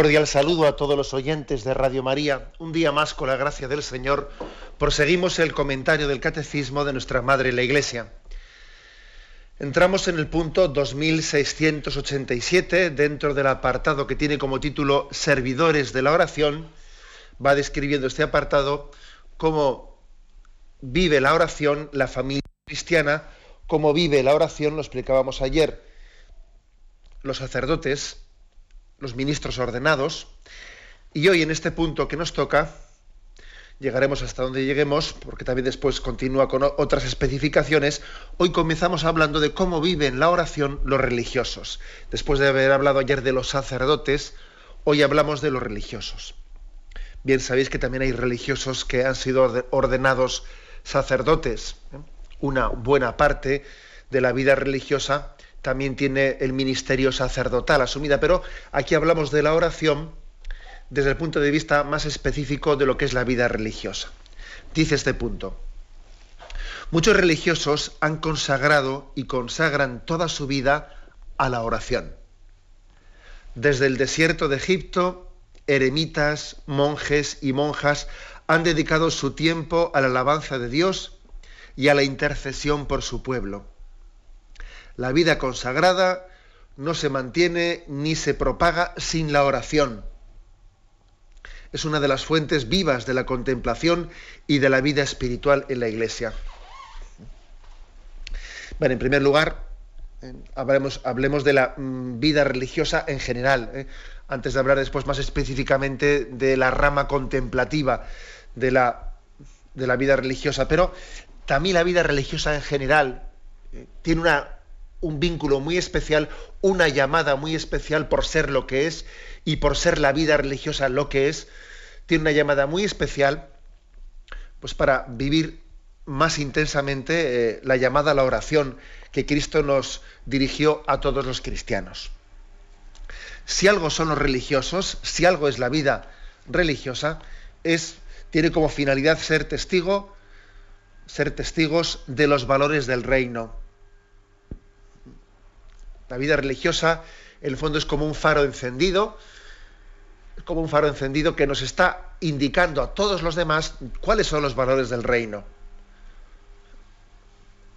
Cordial saludo a todos los oyentes de Radio María. Un día más, con la gracia del Señor, proseguimos el comentario del Catecismo de nuestra Madre la Iglesia. Entramos en el punto 2687, dentro del apartado que tiene como título Servidores de la oración. Va describiendo este apartado cómo vive la oración la familia cristiana, cómo vive la oración, lo explicábamos ayer, los sacerdotes los ministros ordenados. Y hoy en este punto que nos toca, llegaremos hasta donde lleguemos, porque también después continúa con otras especificaciones, hoy comenzamos hablando de cómo viven la oración los religiosos. Después de haber hablado ayer de los sacerdotes, hoy hablamos de los religiosos. Bien sabéis que también hay religiosos que han sido ordenados sacerdotes. ¿eh? Una buena parte de la vida religiosa también tiene el ministerio sacerdotal asumida, pero aquí hablamos de la oración desde el punto de vista más específico de lo que es la vida religiosa. Dice este punto, muchos religiosos han consagrado y consagran toda su vida a la oración. Desde el desierto de Egipto, eremitas, monjes y monjas han dedicado su tiempo a la alabanza de Dios y a la intercesión por su pueblo. La vida consagrada no se mantiene ni se propaga sin la oración. Es una de las fuentes vivas de la contemplación y de la vida espiritual en la Iglesia. Bueno, en primer lugar, eh, hablemos, de la mm, vida religiosa en general, eh, antes de hablar después más específicamente de la rama contemplativa de la, de la vida religiosa. Pero también la vida religiosa en general eh, tiene una un vínculo muy especial, una llamada muy especial por ser lo que es y por ser la vida religiosa lo que es, tiene una llamada muy especial pues para vivir más intensamente eh, la llamada a la oración que Cristo nos dirigió a todos los cristianos. Si algo son los religiosos, si algo es la vida religiosa, es tiene como finalidad ser testigo, ser testigos de los valores del reino la vida religiosa, en el fondo, es como un faro encendido, es como un faro encendido que nos está indicando a todos los demás cuáles son los valores del reino.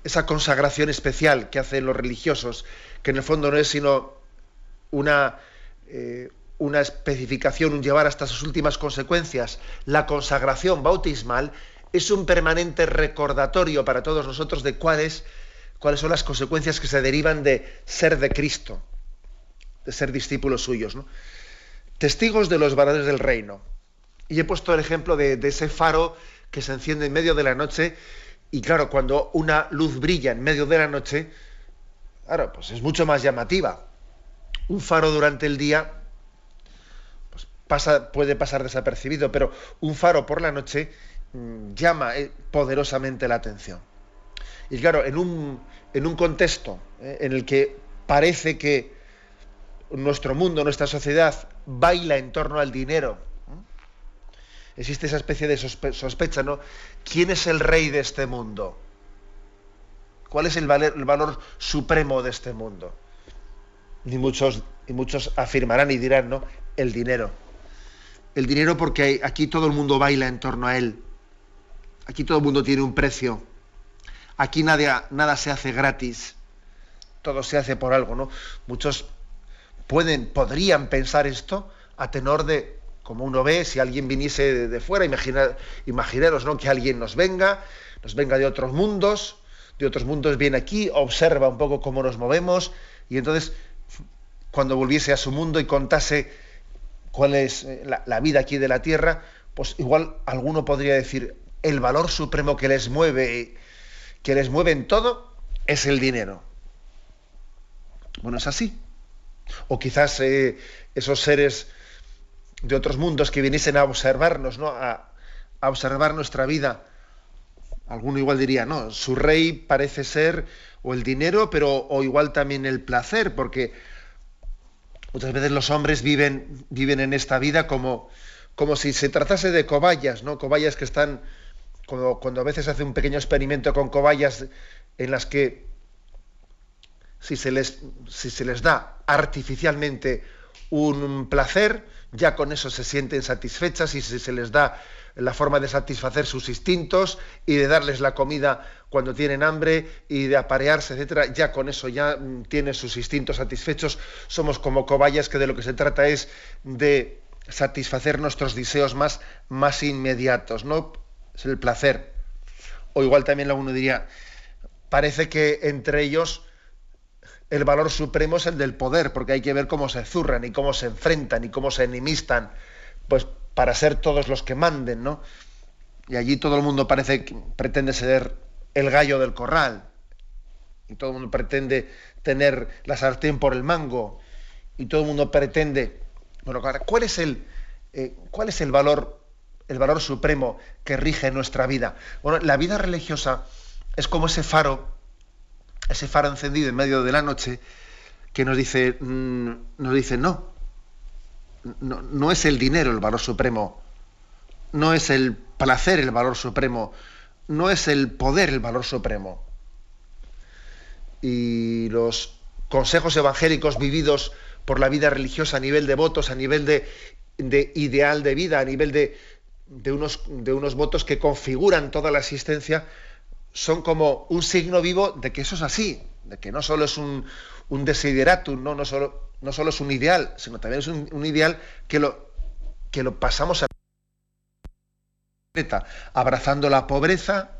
Esa consagración especial que hacen los religiosos, que en el fondo no es sino una, eh, una especificación, un llevar hasta sus últimas consecuencias, la consagración bautismal, es un permanente recordatorio para todos nosotros de cuál es cuáles son las consecuencias que se derivan de ser de Cristo, de ser discípulos suyos. Testigos de los valores del reino. Y he puesto el ejemplo de, ese faro que se enciende en medio de la noche y claro, cuando una luz brilla en medio de la noche, claro, pues es mucho más llamativa. Un faro durante el día pues pasa, puede pasar desapercibido, pero un faro por la noche mm, llama eh, poderosamente la atención. Y claro, en un, en un contexto eh, en el que parece que nuestro mundo, nuestra sociedad baila en torno al dinero, existe esa especie de sospecha, ¿no? ¿Quién es el rey de este mundo? ¿Cuál es el el valor supremo de este mundo? Y muchos, y muchos afirmarán y dirán, ¿no? El dinero. El dinero porque aquí todo el mundo baila en torno a él. Aquí todo el mundo tiene un precio. Aquí nada, nada se hace gratis, todo se hace por algo, ¿no? Muchos pueden, podrían pensar esto a tenor de, como uno ve, si alguien viniese de, fuera, imaginar, imaginaros, ¿no? Que alguien nos venga, nos venga de otros mundos, de otros mundos viene aquí, observa un poco cómo nos movemos, y entonces, cuando volviese a su mundo y contase cuál es eh, la, la vida aquí de la tierra, pues igual alguno podría decir, el valor supremo que les mueve que les mueven todo es el dinero. Bueno, es así. O quizás eh, esos seres de otros mundos que viniesen a observarnos, ¿no? a, observar nuestra vida. Alguno igual diría, no, su rey parece ser o el dinero, pero o igual también el placer, porque muchas veces los hombres viven, viven en esta vida como, como si se tratase de cobayas, ¿no? Cobayas que están, cuando, a veces hace un pequeño experimento con cobayas en las que si se les, si se les da artificialmente un placer, ya con eso se sienten satisfechas y si se les da la forma de satisfacer sus instintos y de darles la comida cuando tienen hambre y de aparearse, etcétera, ya con eso ya mm, tienen sus instintos satisfechos. Somos como cobayas que de lo que se trata es de satisfacer nuestros deseos más, más inmediatos, ¿no? Es el placer. O igual también uno diría, parece que entre ellos el valor supremo es el del poder, porque hay que ver cómo se zurran y cómo se enfrentan y cómo se enemistan, pues para ser todos los que manden, ¿no? Y allí todo el mundo parece que pretende ser el gallo del corral, y todo el mundo pretende tener la sartén por el mango, y todo el mundo pretende, bueno, ¿cuál es el, eh, cuál es el valor, el valor supremo que rige nuestra vida? Bueno, la vida religiosa es como ese faro, ese faro encendido en medio de la noche que nos dice, mm, nos dice no, no, es el dinero el valor supremo, no es el placer el valor supremo, no es el poder el valor supremo. Y los consejos evangélicos vividos por la vida religiosa a nivel de votos, a nivel de ideal de vida, a nivel de, de, unos, de unos votos que configuran toda la existencia, son como un signo vivo de que eso es así, de que no solo es un, un desideratum, ¿no? No, solo, no solo es un ideal, sino también es un, un ideal que lo, que lo pasamos a abrazando la pobreza,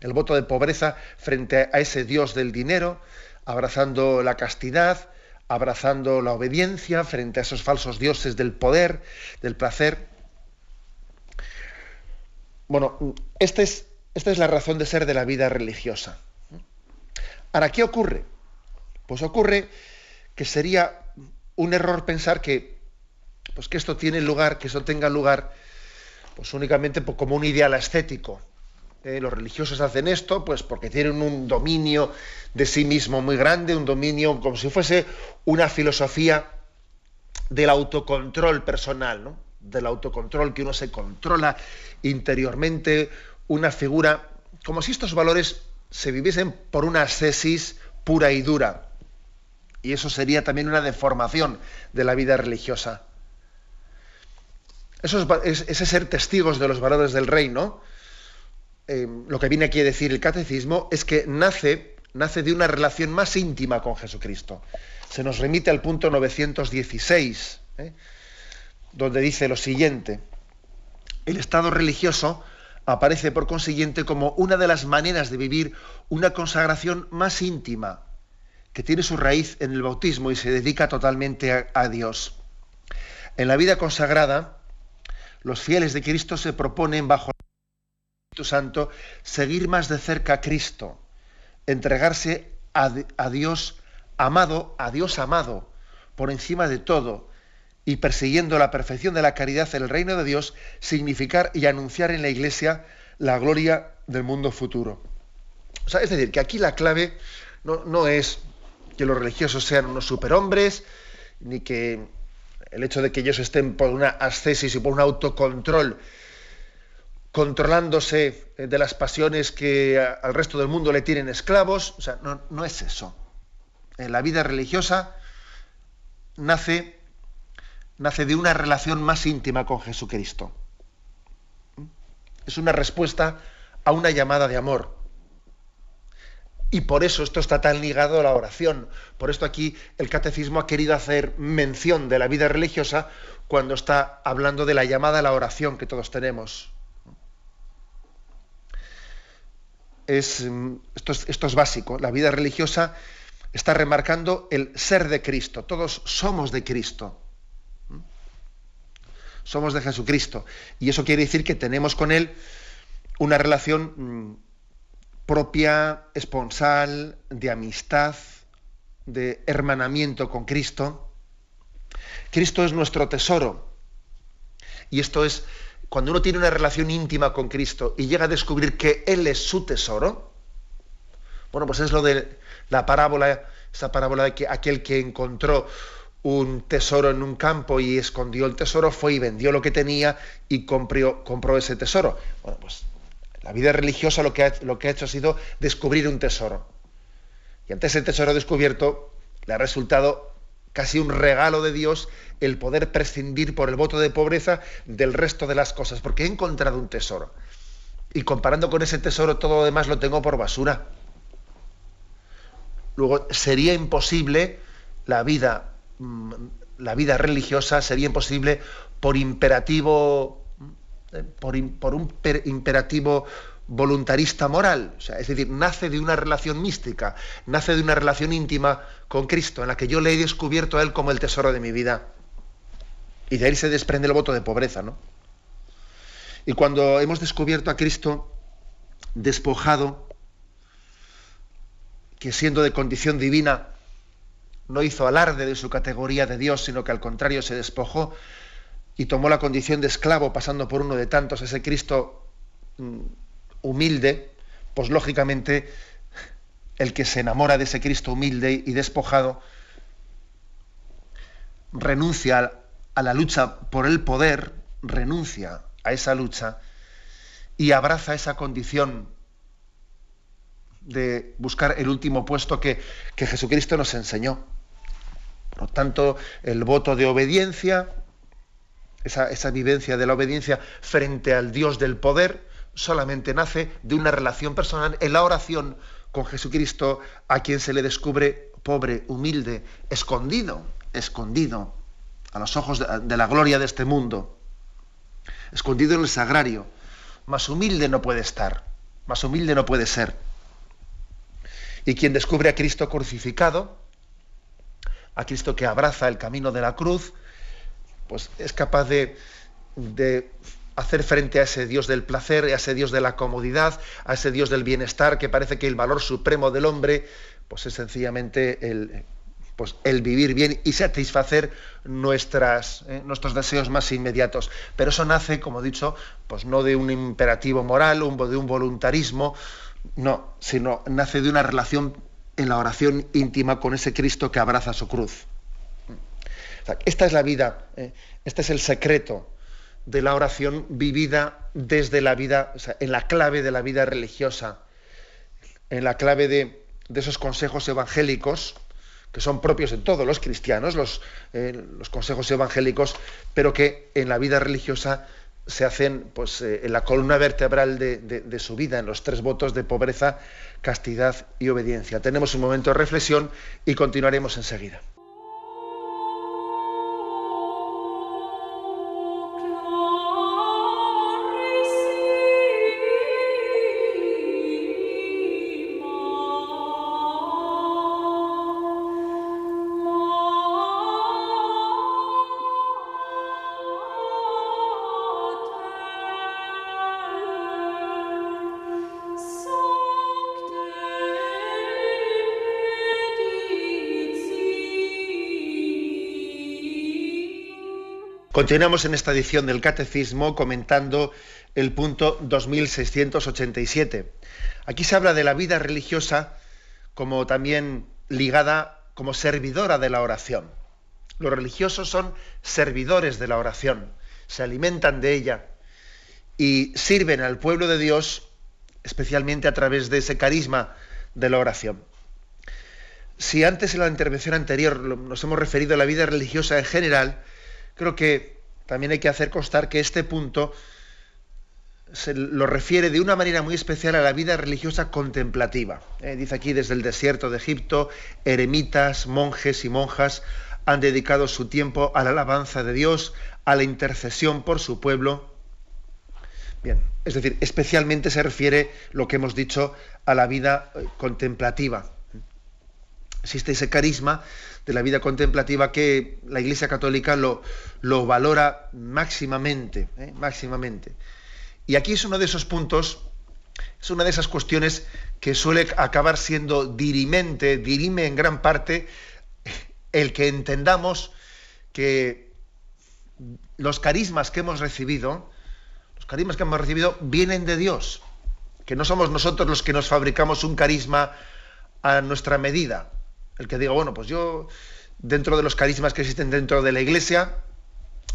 el voto de pobreza frente a ese Dios del dinero, abrazando la castidad, abrazando la obediencia frente a esos falsos dioses del poder, del placer. Bueno, esta es, esta es la razón de ser de la vida religiosa. Ahora, ¿qué ocurre? Pues ocurre que sería un error pensar que, pues que esto tiene lugar, que eso tenga lugar, pues únicamente como un ideal estético. Eh, los religiosos hacen esto, pues porque tienen un dominio de sí mismo muy grande, un dominio como si fuese una filosofía del autocontrol personal, ¿no? Del autocontrol, que uno se controla interiormente, una figura, como si estos valores se viviesen por una ascesis pura y dura. Y eso sería también una deformación de la vida religiosa. Eso es, ese ser testigos de los valores del reino, eh, lo que viene aquí a decir el catecismo, es que nace, nace de una relación más íntima con Jesucristo. Se nos remite al punto 916, ¿eh? Donde dice lo siguiente, el estado religioso aparece por consiguiente como una de las maneras de vivir una consagración más íntima, que tiene su raíz en el bautismo y se dedica totalmente a Dios. En la vida consagrada, los fieles de Cristo se proponen bajo el Espíritu Santo seguir más de cerca a Cristo, entregarse a, Dios amado, a Dios amado, por encima de todo, y persiguiendo la perfección de la caridad en el reino de Dios, significar y anunciar en la Iglesia la gloria del mundo futuro. O sea, es decir, que aquí la clave no, no es que los religiosos sean unos superhombres, ni que el hecho de que ellos estén por una ascesis y por un autocontrol, controlándose de las pasiones que al resto del mundo le tienen esclavos, o sea, no, es eso. En la vida religiosa nace, nace de una relación más íntima con Jesucristo. Es una respuesta a una llamada de amor. Y por eso esto está tan ligado a la oración. Por esto aquí el catecismo ha querido hacer mención de la vida religiosa cuando está hablando de la llamada a la oración que todos tenemos. Es, esto, es, esto es básico. La vida religiosa está remarcando el ser de Cristo. Todos somos de Cristo. Somos de Jesucristo. Y eso quiere decir que tenemos con Él una relación mm, propia, esponsal, de amistad, de hermanamiento con Cristo. Cristo es nuestro tesoro Y esto es, cuando uno tiene una relación íntima con Cristo y llega a descubrir que Él es su tesoro, bueno, pues es lo de la parábola, esa parábola de que aquel que encontró un tesoro en un campo y escondió el tesoro, fue y vendió lo que tenía y compró, compró ese tesoro. Bueno, pues la vida religiosa lo que, ha, lo que ha hecho ha sido descubrir un tesoro. Y ante ese tesoro descubierto le ha resultado casi un regalo de Dios el poder prescindir por el voto de pobreza del resto de las cosas, porque he encontrado un tesoro. Y comparando con ese tesoro todo lo demás lo tengo por basura. Luego sería imposible la vida, la vida religiosa sería imposible por imperativo, eh, por, un imperativo voluntarista moral. es decir, nace de una relación mística, nace de una relación íntima con Cristo, en la que yo le he descubierto a Él como el tesoro de mi vida. Y de ahí se desprende el voto de pobreza, ¿no? Y cuando hemos descubierto a Cristo despojado, que siendo de condición divina no hizo alarde de su categoría de Dios, sino que al contrario se despojó y tomó la condición de esclavo, pasando por uno de tantos, ese Cristo mm, humilde, pues lógicamente el que se enamora de ese Cristo humilde y despojado renuncia a la lucha por el poder, renuncia a esa lucha y abraza esa condición de buscar el último puesto que, Jesucristo nos enseñó. Por tanto, el voto de obediencia, esa, vivencia de la obediencia frente al Dios del poder, solamente nace de una relación personal en la oración con Jesucristo, a quien se le descubre pobre, humilde, escondido, escondido a los ojos de la gloria de este mundo, escondido en el sagrario. Más humilde no puede estar, más humilde no puede ser. Y quien descubre a Cristo crucificado, a Cristo que abraza el camino de la cruz, pues es capaz de, hacer frente a ese Dios del placer, a ese Dios de la comodidad, a ese Dios del bienestar, que parece que el valor supremo del hombre, pues es sencillamente el, pues el vivir bien y satisfacer eh, nuestros deseos más inmediatos. Pero eso nace, como he dicho, pues no de un imperativo moral, de un voluntarismo, no, sino nace de una relación en la oración íntima con ese Cristo que abraza su cruz. esta es la vida, eh, este es el secreto de la oración vivida desde la vida, en la clave de la vida religiosa, en la clave de, esos consejos evangélicos que son propios de todos los cristianos, los, eh, los consejos evangélicos, pero que en la vida religiosa se hacen pues, eh, en la columna vertebral de, su vida, en los tres votos de pobreza, castidad y obediencia. Tenemos un momento de reflexión y continuaremos enseguida. Continuamos en esta edición del Catecismo comentando el punto 2687. Aquí se habla de la vida religiosa como también ligada como servidora de la oración. Los religiosos son servidores de la oración, se alimentan de ella y sirven al pueblo de Dios especialmente a través de ese carisma de la oración. Si antes en la intervención anterior nos hemos referido a la vida religiosa en general, creo que también hay que hacer constar que este punto se lo refiere de una manera muy especial a la vida religiosa contemplativa. Eh, dice aquí, desde el desierto de Egipto, eremitas, monjes y monjas han dedicado su tiempo a la alabanza de Dios, a la intercesión por su pueblo. Bien, es decir, especialmente se refiere lo que hemos dicho a la vida eh, contemplativa. Existe ese carisma de la vida contemplativa que la Iglesia Católica lo, lo valora máximamente, ¿eh? máximamente. Y aquí es uno de esos puntos, es una de esas cuestiones que suele acabar siendo dirimente, dirime en gran parte el que entendamos que los carismas que hemos recibido, los carismas que hemos recibido vienen de Dios, que no somos nosotros los que nos fabricamos un carisma a nuestra medida. El que diga, bueno, pues yo dentro de los carismas que existen dentro de la iglesia,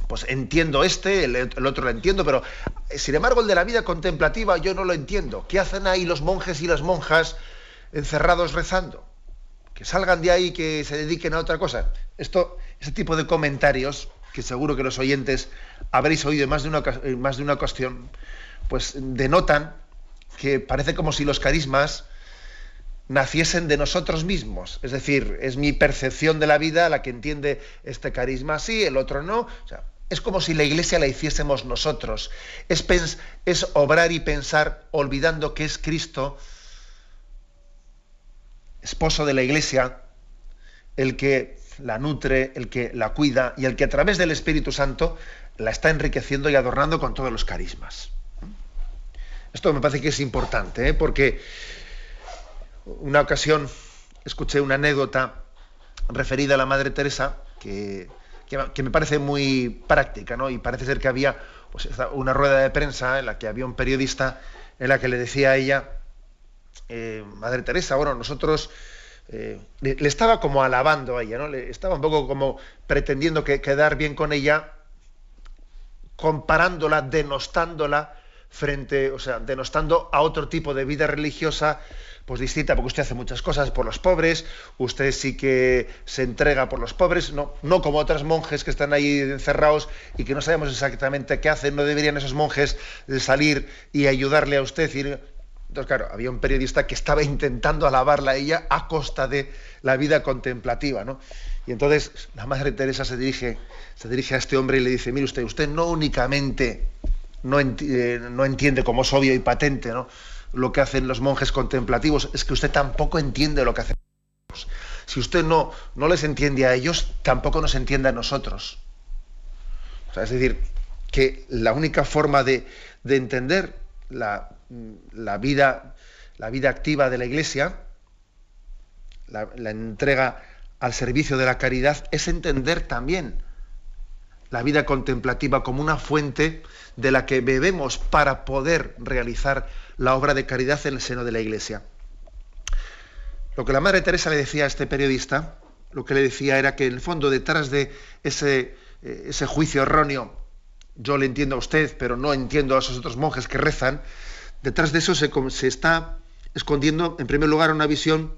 pues entiendo este, el, otro lo entiendo, pero eh, sin embargo el de la vida contemplativa yo no lo entiendo. ¿Qué hacen ahí los monjes y las monjas encerrados rezando? Que salgan de ahí y que se dediquen a otra cosa. Esto, ese tipo de comentarios, que seguro que los oyentes habréis oído en más de una, más de una cuestión, pues denotan que parece como si los carismas naciesen de nosotros mismos. Es decir, es mi percepción de la vida la que entiende este carisma así, el otro no. es como si la iglesia la hiciésemos nosotros. Es, es obrar y pensar olvidando que es Cristo, esposo de la iglesia, el que la nutre, el que la cuida y el que a través del Espíritu Santo la está enriqueciendo y adornando con todos los carismas. Esto me parece que es importante, ¿eh? porque una ocasión escuché una anécdota referida a la Madre Teresa que, me parece muy práctica, ¿no? Y parece ser que había pues, una rueda de prensa en la que había un periodista en la que le decía a ella, eh, Madre Teresa, bueno, nosotros eh, le, estaba como alabando a ella, ¿no? Le estaba un poco como pretendiendo que, quedar bien con ella, comparándola, denostándola frente, o sea, denostando a otro tipo de vida religiosa pues distinta, porque usted hace muchas cosas por los pobres, usted sí que se entrega por los pobres, no, no como otras monjes que están ahí encerrados y que no sabemos exactamente qué hacen, no deberían esos monjes salir y ayudarle a usted. Entonces, claro, había un periodista que estaba intentando alabarla a ella a costa de la vida contemplativa, ¿no? Y entonces la Madre Teresa se dirige, se dirige a este hombre y le dice, mire usted, usted no únicamente no, eh, no entiende como es obvio y patente, lo que hacen los monjes contemplativos, es que usted tampoco entiende lo que hacen. Si usted no, no les entiende a ellos, tampoco nos entiende a nosotros. es decir, que la única forma de, entender la, vida, la vida activa de la Iglesia, la, la entrega al servicio de la caridad, es entender también la vida contemplativa como una fuente de la que bebemos para poder realizar la obra de caridad en el seno de la Iglesia. Lo que la Madre Teresa le decía a este periodista, lo que le decía era que en el fondo detrás de ese, eh, ese juicio erróneo, yo le entiendo a usted, pero no entiendo a esos otros monjes que rezan, detrás de eso se, se está escondiendo, en primer lugar, una visión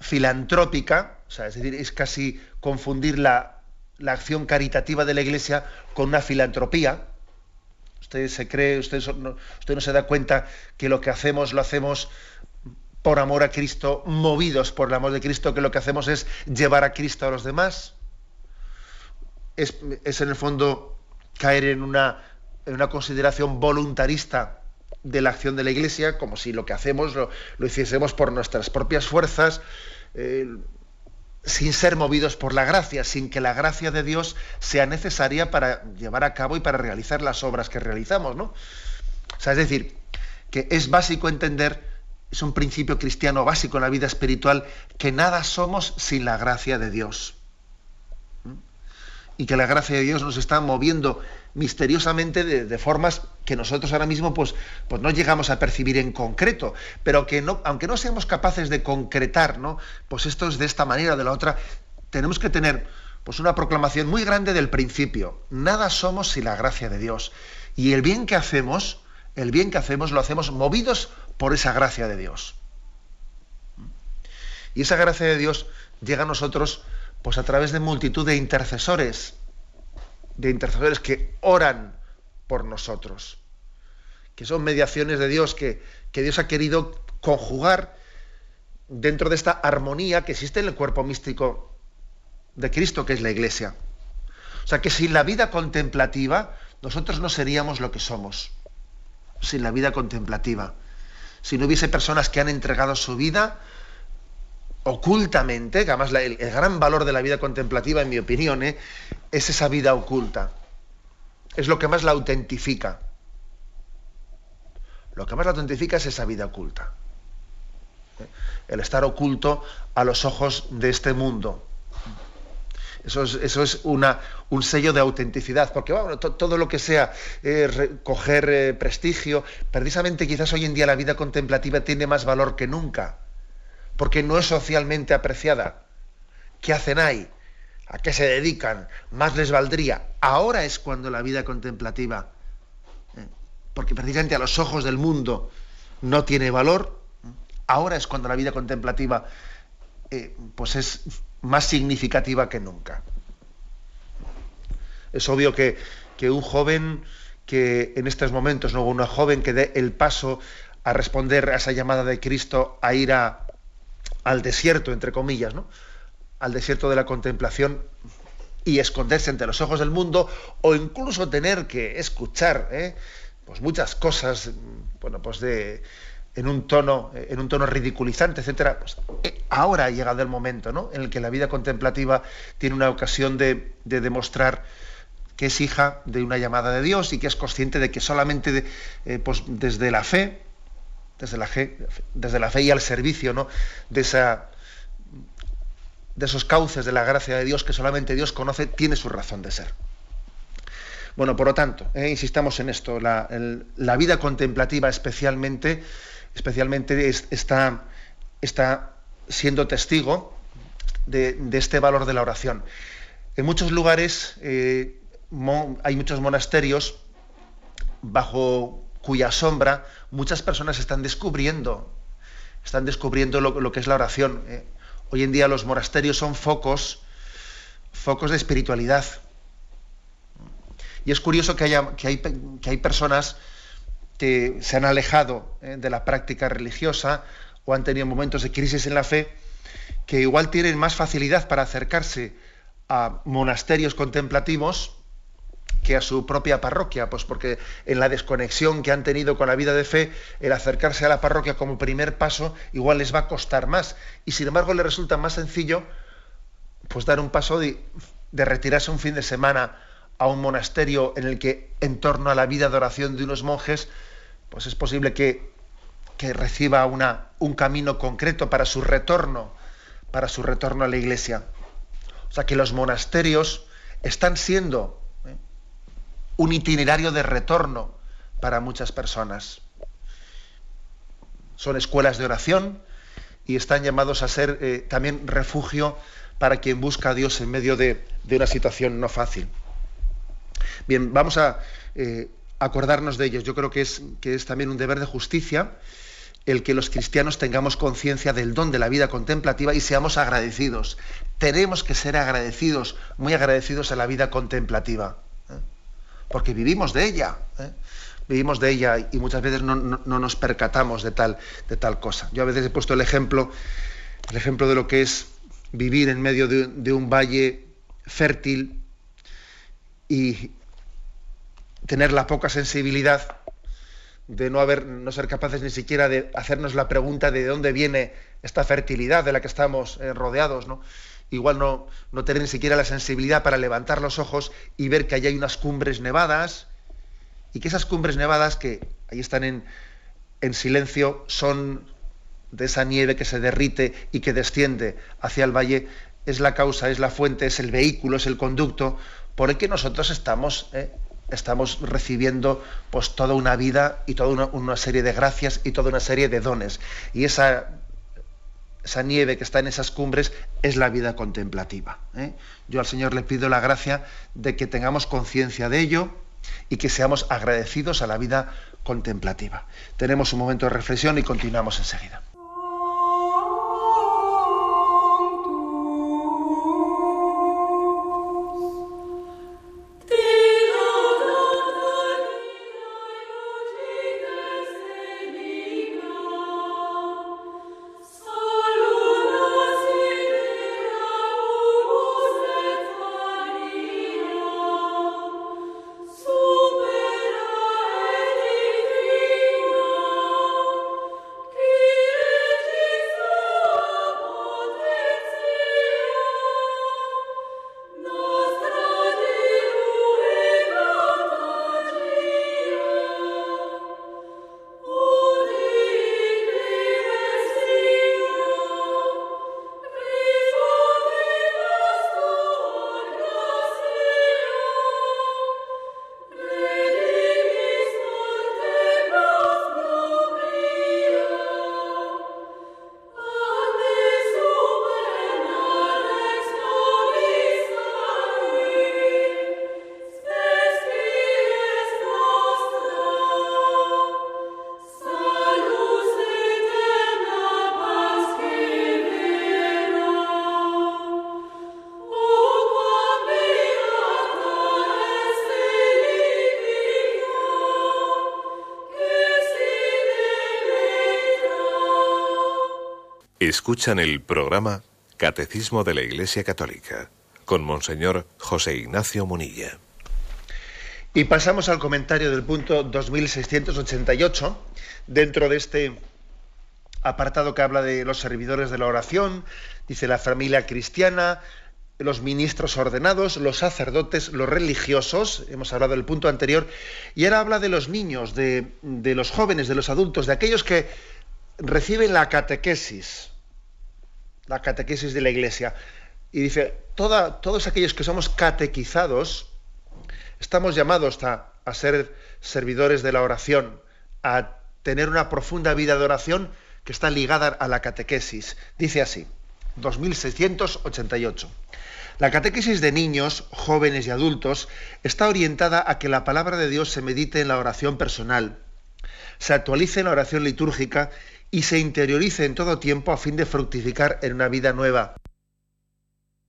filantrópica, o sea, es decir, es casi confundir la, la acción caritativa de la Iglesia con una filantropía, Usted se cree, usted no, usted no se da cuenta que lo que hacemos lo hacemos por amor a Cristo, movidos por el amor de Cristo, que lo que hacemos es llevar a Cristo a los demás. Es, en el fondo caer en una, en una, consideración voluntarista de la acción de la Iglesia, como si lo que hacemos lo, hiciésemos por nuestras propias fuerzas. Eh, sin ser movidos por la gracia, sin que la gracia de Dios sea necesaria para llevar a cabo y para realizar las obras que realizamos, ¿no? O sea, es decir, que es básico entender, es un principio cristiano básico en la vida espiritual, que nada somos sin la gracia de Dios. ¿Mm? Y que la gracia de Dios nos está moviendo misteriosamente de, formas que nosotros ahora mismo pues, pues no llegamos a percibir en concreto, pero que no, aunque no seamos capaces de concretar, ¿no? Pues esto es de esta manera de la otra, tenemos que tener pues una proclamación muy grande del principio. Nada somos sin la gracia de Dios. Y el bien que hacemos, el bien que hacemos lo hacemos movidos por esa gracia de Dios. Y esa gracia de Dios llega a nosotros pues a través de multitud de intercesores, de intercesores que oran por nosotros, que son mediaciones de Dios que, que Dios ha querido conjugar dentro de esta armonía que existe en el cuerpo místico de Cristo, que es la Iglesia. O sea que sin la vida contemplativa, nosotros no seríamos lo que somos. Sin la vida contemplativa. Si no hubiese personas que han entregado su vida ocultamente, que además el, gran valor de la vida contemplativa, en mi opinión, ¿eh? es esa vida oculta. Es lo que más la autentifica. Lo que más la autentifica es esa vida oculta. ¿eh? El estar oculto a los ojos de este mundo. Eso es, eso es una, un sello de autenticidad, porque bueno, todo lo que sea eh, coger eh, prestigio, precisamente quizás hoy en día la vida contemplativa tiene más valor que nunca, porque no es socialmente apreciada. ¿Qué hacen ahí? ¿A qué se dedican? Más les valdría. Ahora es cuando la vida contemplativa, eh, porque precisamente a los ojos del mundo no tiene valor, ahora es cuando la vida contemplativa pues es más significativa que nunca. Es obvio que, un joven que en estos momentos, ¿no? una joven que dé el paso a responder a esa llamada de Cristo a ir a, al desierto, entre comillas, ¿no? al desierto de la contemplación y esconderse entre los ojos del mundo o incluso tener que escuchar ¿eh? pues muchas cosas bueno, pues de, en un tono, en un tono ridiculizante, etcétera, pues, eh, ahora ha llegado el momento ¿no? en el que la vida contemplativa tiene una ocasión de, demostrar que es hija de una llamada de Dios y que es consciente de que solamente eh, pues, desde la fe, desde la fe, desde la fe y al servicio ¿no? de, esa, de esos cauces de la gracia de Dios que solamente Dios conoce, tiene su razón de ser. Bueno, por lo tanto, eh, insistamos en esto, la, la vida contemplativa especialmente especialmente está, está siendo testigo de, este valor de la oración. En muchos lugares eh, hay muchos monasterios bajo cuya sombra muchas personas están descubriendo, están descubriendo lo, que es la oración. Eh. Hoy en día los monasterios son focos, focos de espiritualidad. Y es curioso que, haya, que, hay, que hay personas que se han alejado eh, de la práctica religiosa o han tenido momentos de crisis en la fe, que igual tienen más facilidad para acercarse a monasterios contemplativos que a su propia parroquia, pues porque en la desconexión que han tenido con la vida de fe, el acercarse a la parroquia como primer paso igual les va a costar más. Y sin embargo les resulta más sencillo pues dar un paso de, de retirarse un fin de semana a un monasterio en el que en torno a la vida de oración de unos monjes pues es posible que, reciba una, un camino concreto para su retorno, para su retorno a la iglesia. O sea que los monasterios están siendo. Un itinerario de retorno para muchas personas. Son escuelas de oración y están llamados a ser eh, también refugio para quien busca a Dios en medio de, una situación no fácil. Bien, vamos a eh, acordarnos de ellos. Yo creo que es, que es también un deber de justicia el que los cristianos tengamos conciencia del don de la vida contemplativa y seamos agradecidos. Tenemos que ser agradecidos, muy agradecidos a la vida contemplativa. Porque vivimos de ella. ¿eh? Vivimos de ella y muchas veces no, nos percatamos de tal, de tal cosa. Yo a veces he puesto el ejemplo, el ejemplo de lo que es vivir en medio de, un valle fértil y, tener la poca sensibilidad de no, haber, no ser capaces ni siquiera de hacernos la pregunta de dónde viene esta fertilidad de la que estamos eh, rodeados, ¿no? Igual no, no tener ni siquiera la sensibilidad para levantar los ojos y ver que allí hay unas cumbres nevadas y que esas cumbres nevadas que ahí están en, en silencio son de esa nieve que se derrite y que desciende hacia el valle, es la causa, es la fuente, es el vehículo, es el conducto por el que nosotros estamos eh, estamos recibiendo pues toda una vida y toda una, serie de gracias y toda una serie de dones. Y esa, esa nieve que está en esas cumbres es la vida contemplativa. ¿eh? Yo al Señor le pido la gracia de que tengamos conciencia de ello y que seamos agradecidos a la vida contemplativa. Tenemos un momento de reflexión y continuamos enseguida. Escuchan el programa Catecismo de la Iglesia Católica con Monseñor José Ignacio Munilla. Y pasamos al comentario del punto 2688, dentro de este apartado que habla de los servidores de la oración, dice la familia cristiana, los ministros ordenados, los sacerdotes, los religiosos, hemos hablado del punto anterior, y ahora habla de los niños, de, de los jóvenes, de los adultos, de aquellos que reciben la catequesis, la catequesis de la iglesia. Y dice, todos aquellos que somos catequizados, estamos llamados a, a ser servidores de la oración, a tener una profunda vida de oración que está ligada a la catequesis. Dice así, 2688. La catequesis de niños, jóvenes y adultos está orientada a que la palabra de Dios se medite en la oración personal, se actualice en la oración litúrgica y se interiorice en todo tiempo a fin de fructificar en una vida nueva.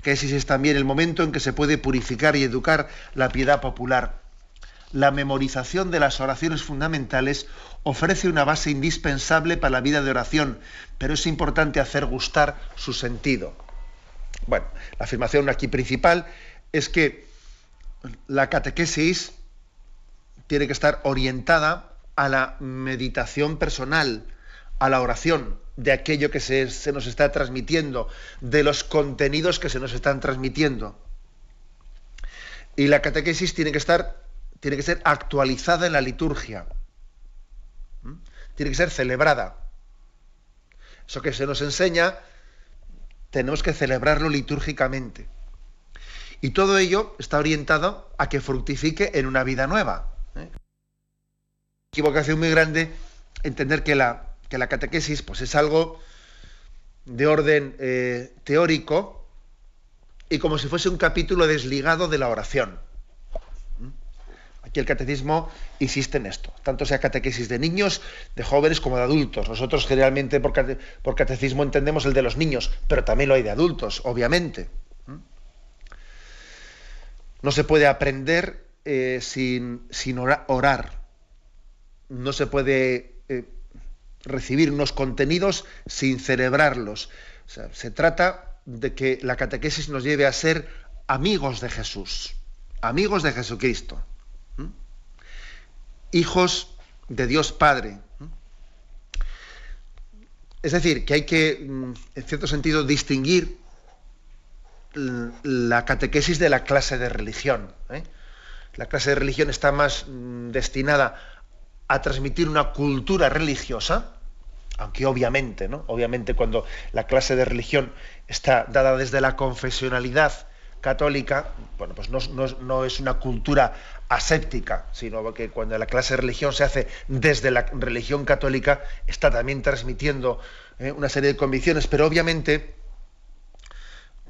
Que ese es también el momento en que se puede purificar y educar la piedad popular. La memorización de las oraciones fundamentales ofrece una base indispensable para la vida de oración, pero es importante hacer gustar su sentido. Bueno, la afirmación aquí principal es que la catequesis tiene que estar orientada a la meditación personal, a la oración de aquello que se, nos está transmitiendo, de los contenidos que se nos están transmitiendo. Y la catequesis tiene que estar, tiene que ser actualizada en la liturgia. ¿Mm? Tiene que ser celebrada. Eso que se nos enseña, tenemos que celebrarlo litúrgicamente. Y todo ello está orientado a que fructifique en una vida nueva. ¿eh? Equivocación muy grande entender que la que la catequesis pues, es algo de orden eh, teórico y como si fuese un capítulo desligado de la oración. ¿Mm? Aquí el catecismo insiste en esto, tanto sea catequesis de niños, de jóvenes como de adultos. Nosotros generalmente por, catecismo entendemos el de los niños, pero también lo hay de adultos, obviamente. ¿Mm? No se puede aprender eh, sin, sin orar. No se puede eh, recibir unos contenidos sin celebrarlos. se trata de que la catequesis nos lleve a ser amigos de Jesús, amigos de Jesucristo, hijos de Dios Padre. Es decir, que hay que, mm, en cierto sentido, distinguir la catequesis de la clase de religión. ¿eh? La clase de religión está más mm, destinada a transmitir una cultura religiosa, aunque obviamente, ¿no? Obviamente cuando la clase de religión está dada desde la confesionalidad católica, bueno, pues no, es una cultura aséptica, sino que cuando la clase de religión se hace desde la religión católica, está también transmitiendo ¿eh? una serie de convicciones, pero obviamente,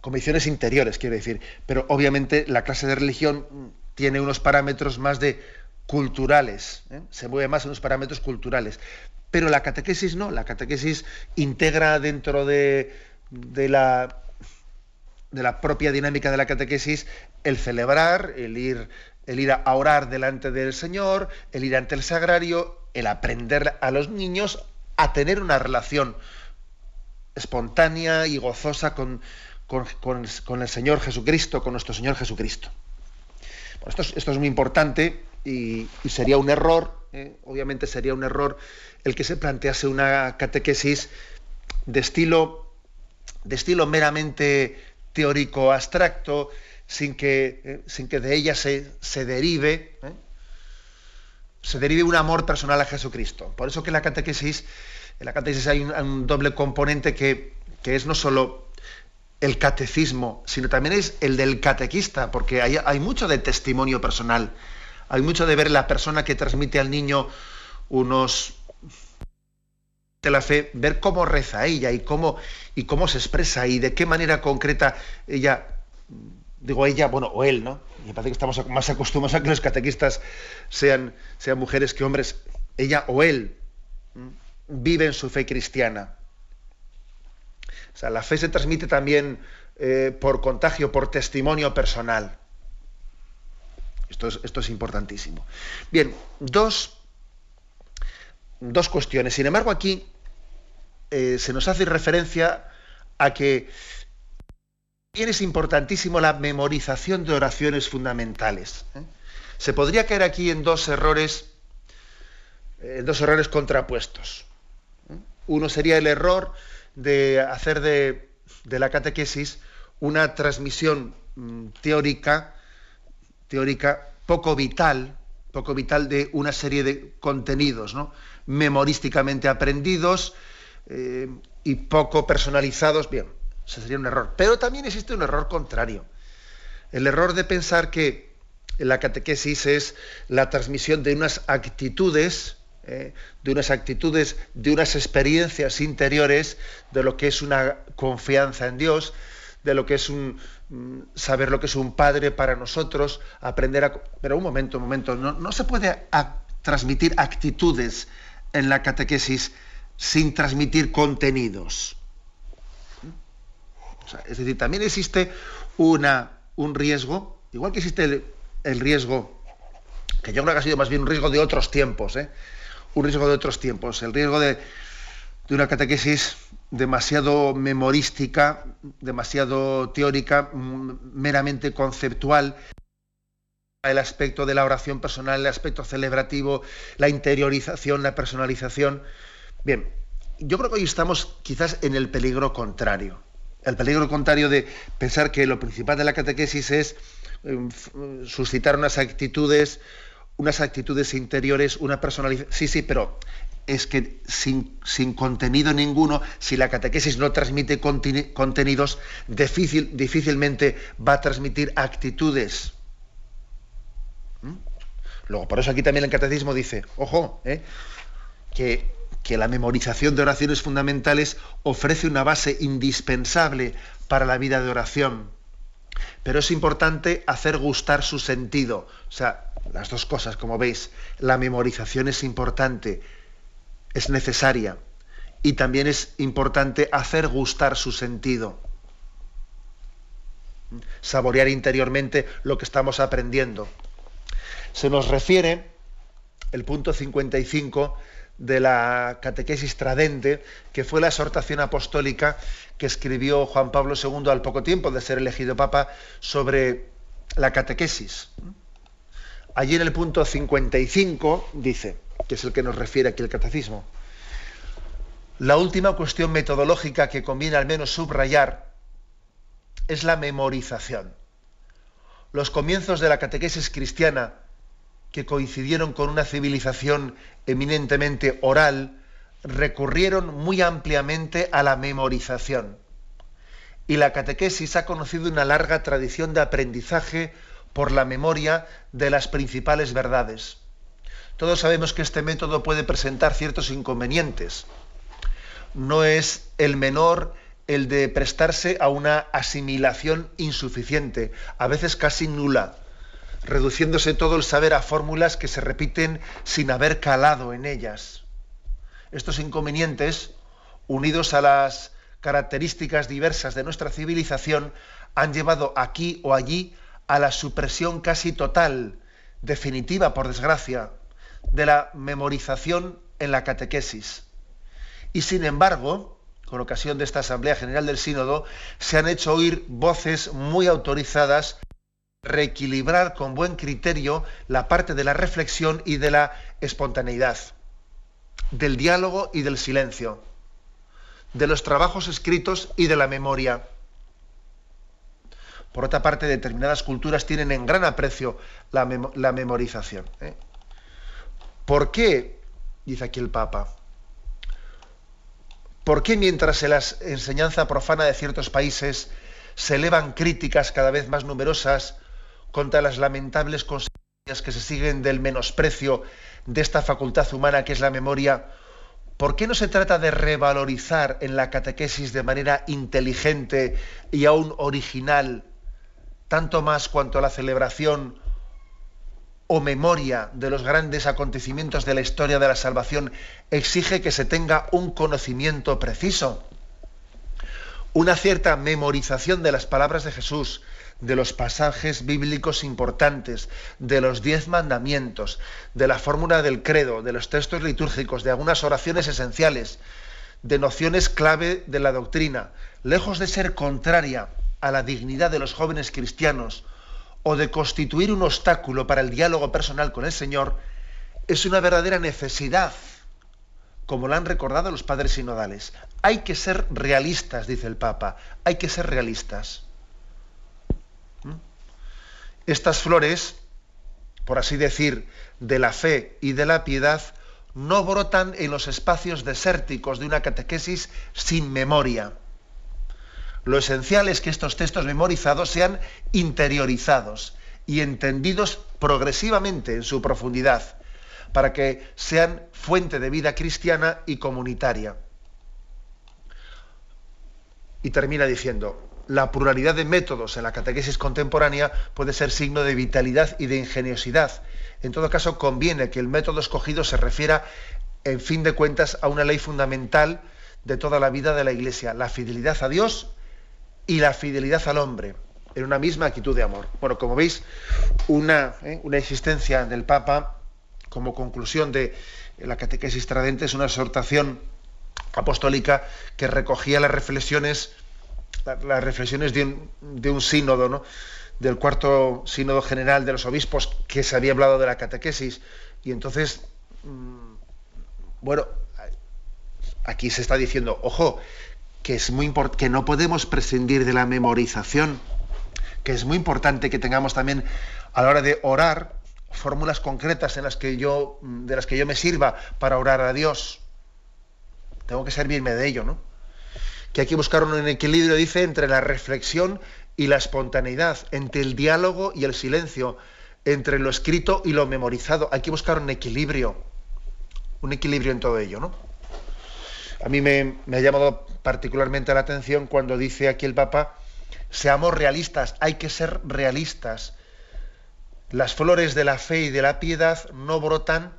convicciones interiores, quiero decir, pero obviamente la clase de religión tiene unos parámetros más de culturales, ¿eh? se mueve más en los parámetros culturales. Pero la catequesis no, la catequesis integra dentro de, de, la, de la propia dinámica de la catequesis el celebrar, el ir, el ir a orar delante del Señor, el ir ante el sagrario, el aprender a los niños a tener una relación espontánea y gozosa con, con, el Señor Jesucristo, con nuestro Señor Jesucristo. esto, esto es muy importante y, sería un error, eh, obviamente sería un error el que se plantease una catequesis de estilo, de estilo meramente teórico abstracto, sin que, eh, sin que de ella se, se derive, eh, se derive un amor personal a Jesucristo. Por eso que en la catequesis, la catequesis hay un, doble componente que, que es no solo el catecismo, sino también es el del catequista, porque hay, hay mucho de testimonio personal hay mucho de ver la persona que transmite al niño unos de la fe, ver cómo reza ella y cómo, y cómo se expresa y de qué manera concreta ella, digo ella, bueno, o él, ¿no? Me parece que estamos más acostumbrados a que los catequistas sean, sean mujeres que hombres, ella o él viven su fe cristiana. O sea, la fe se transmite también eh, por contagio, por testimonio personal. Esto es, importantísimo. Bien, dos, dos cuestiones. Sin embargo, aquí eh, se nos hace referencia a que también es importantísimo la memorización de oraciones fundamentales. ¿eh? Se podría caer aquí en dos errores, en dos errores contrapuestos. Uno sería el error de hacer de, la catequesis una transmisión mm, teórica, teórica poco vital, poco vital de una serie de contenidos, ¿no? memorísticamente aprendidos eh, y poco personalizados. Bien, ese sería un error. Pero también existe un error contrario. El error de pensar que la catequesis es la transmisión de unas actitudes ¿eh? de unas actitudes, de unas experiencias interiores, de lo que es una confianza en Dios, de lo que es un mm, saber lo que es un padre para nosotros, aprender a... Pero un momento, un momento, no, se puede transmitir actitudes en la catequesis sin transmitir contenidos. es decir, también existe una, un riesgo, igual que existe el, el, riesgo, que yo creo que ha sido más bien un riesgo de otros tiempos, ¿eh? un riesgo de otros tiempos, el riesgo de, una catequesis demasiado memorística, demasiado teórica, meramente conceptual, el aspecto de la oración personal, el aspecto celebrativo, la interiorización, la personalización. Bien, yo creo que hoy estamos quizás en el peligro contrario. El peligro contrario de pensar que lo principal de la catequesis es eh, suscitar unas actitudes unas actitudes interiores, una personalidad. Sí, sí, pero es que sin, sin, contenido ninguno, si la catequesis no transmite contenidos, difícil, difícilmente va a transmitir actitudes. ¿Mm? Luego, por eso aquí también el catecismo dice, ojo, ¿eh? que, que la memorización de oraciones fundamentales ofrece una base indispensable para la vida de oración. Pero es importante hacer gustar su sentido. O sea, las dos cosas, como veis, la memorización es importante, es necesaria y también es importante hacer gustar su sentido, saborear interiormente lo que estamos aprendiendo. Se nos refiere el punto 55 de la catequesis tradente, que fue la exhortación apostólica que escribió Juan Pablo II al poco tiempo de ser elegido papa sobre la catequesis. Allí en el punto 55 dice, que es el que nos refiere aquí el catecismo, la última cuestión metodológica que conviene al menos subrayar es la memorización. Los comienzos de la catequesis cristiana, que coincidieron con una civilización eminentemente oral, recurrieron muy ampliamente a la memorización. Y la catequesis ha conocido una larga tradición de aprendizaje por la memoria de las principales verdades. Todos sabemos que este método puede presentar ciertos inconvenientes. No es el menor el de prestarse a una asimilación insuficiente, a veces casi nula, reduciéndose todo el saber a fórmulas que se repiten sin haber calado en ellas. Estos inconvenientes, unidos a las características diversas de nuestra civilización, han llevado aquí o allí a la supresión casi total, definitiva por desgracia, de la memorización en la catequesis. Y sin embargo, con ocasión de esta Asamblea General del Sínodo, se han hecho oír voces muy autorizadas reequilibrar con buen criterio la parte de la reflexión y de la espontaneidad, del diálogo y del silencio, de los trabajos escritos y de la memoria. Por otra parte, determinadas culturas tienen en gran aprecio la, memorización. ¿eh? ¿Por qué, dice aquí el Papa, por qué mientras en la enseñanza profana de ciertos países se elevan críticas cada vez más numerosas contra las lamentables consecuencias que se siguen del menosprecio de esta facultad humana que es la memoria, ¿por qué no se trata de revalorizar en la catequesis de manera inteligente y aún original tanto más cuanto la celebración o memoria de los grandes acontecimientos de la historia de la salvación exige que se tenga un conocimiento preciso, una cierta memorización de las palabras de Jesús, de los pasajes bíblicos importantes, de los diez mandamientos, de la fórmula del credo, de los textos litúrgicos, de algunas oraciones esenciales, de nociones clave de la doctrina, lejos de ser contraria a la dignidad de los jóvenes cristianos o de constituir un obstáculo para el diálogo personal con el Señor, es una verdadera necesidad, como lo han recordado los padres sinodales. Hay que ser realistas, dice el Papa, hay que ser realistas. ¿Mm? Estas flores, por así decir, de la fe y de la piedad, no brotan en los espacios desérticos de una catequesis sin memoria. Lo esencial es que estos textos memorizados sean interiorizados y entendidos progresivamente en su profundidad, para que sean fuente de vida cristiana y comunitaria. Y termina diciendo, la pluralidad de métodos en la catequesis contemporánea puede ser signo de vitalidad y de ingeniosidad. En todo caso, conviene que el método escogido se refiera, en fin de cuentas, a una ley fundamental de toda la vida de la Iglesia, la fidelidad a Dios y la fidelidad al hombre, en una misma actitud de amor. Bueno, como veis, una, ¿eh? una existencia del Papa como conclusión de la catequesis tradente es una exhortación apostólica que recogía las reflexiones las reflexiones de un, de un sínodo, ¿no? del cuarto sínodo general de los obispos que se había hablado de la catequesis. Y entonces, mm, bueno, aquí se está diciendo, ojo, que es muy que no podemos prescindir de la memorización, que es muy importante que tengamos también a la hora de orar fórmulas concretas en las que yo de las que yo me sirva para orar a Dios. Tengo que servirme de ello, ¿no? que hay que buscar un equilibrio, dice, entre la reflexión y la espontaneidad, entre el diálogo y el silencio, entre lo escrito y lo memorizado. Hay que buscar un equilibrio, un equilibrio en todo ello, ¿no? A mí me, ha llamado particularmente la atención cuando dice aquí el Papa, seamos realistas, hay que ser realistas. Las flores de la fe y de la piedad no brotan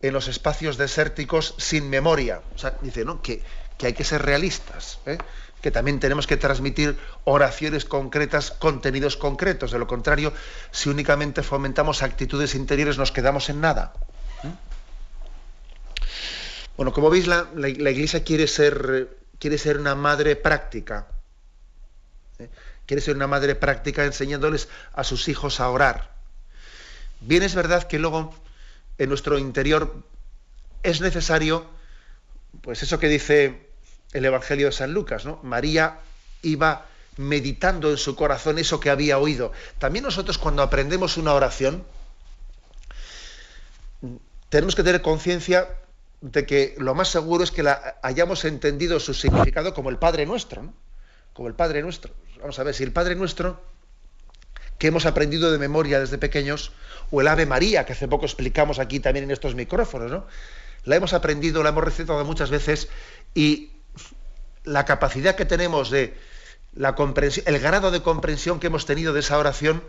en los espacios desérticos sin memoria. O sea, dice, ¿no? Que, que hay que ser realistas, ¿eh? que también tenemos que transmitir oraciones concretas, contenidos concretos. De lo contrario, si únicamente fomentamos actitudes interiores, nos quedamos en nada. Bueno, como veis, la, Iglesia quiere ser, quiere ser una madre práctica. ¿eh? Quiere ser una madre práctica enseñándoles a sus hijos a orar. Bien es verdad que luego en nuestro interior es necesario pues eso que dice el Evangelio de San Lucas, ¿no? María iba meditando en su corazón eso que había oído. También nosotros cuando aprendemos una oración, tenemos que tener conciencia de que lo más seguro es que la hayamos entendido su significado como el Padre Nuestro, ¿no? Como el Padre Nuestro. Vamos a ver, si el Padre Nuestro, que hemos aprendido de memoria desde pequeños, o el Ave María, que hace poco explicamos aquí también en estos micrófonos, ¿no? la hemos aprendido, la hemos recetado muchas veces y la capacidad que tenemos de la comprensión, el grado de comprensión que hemos tenido de esa oración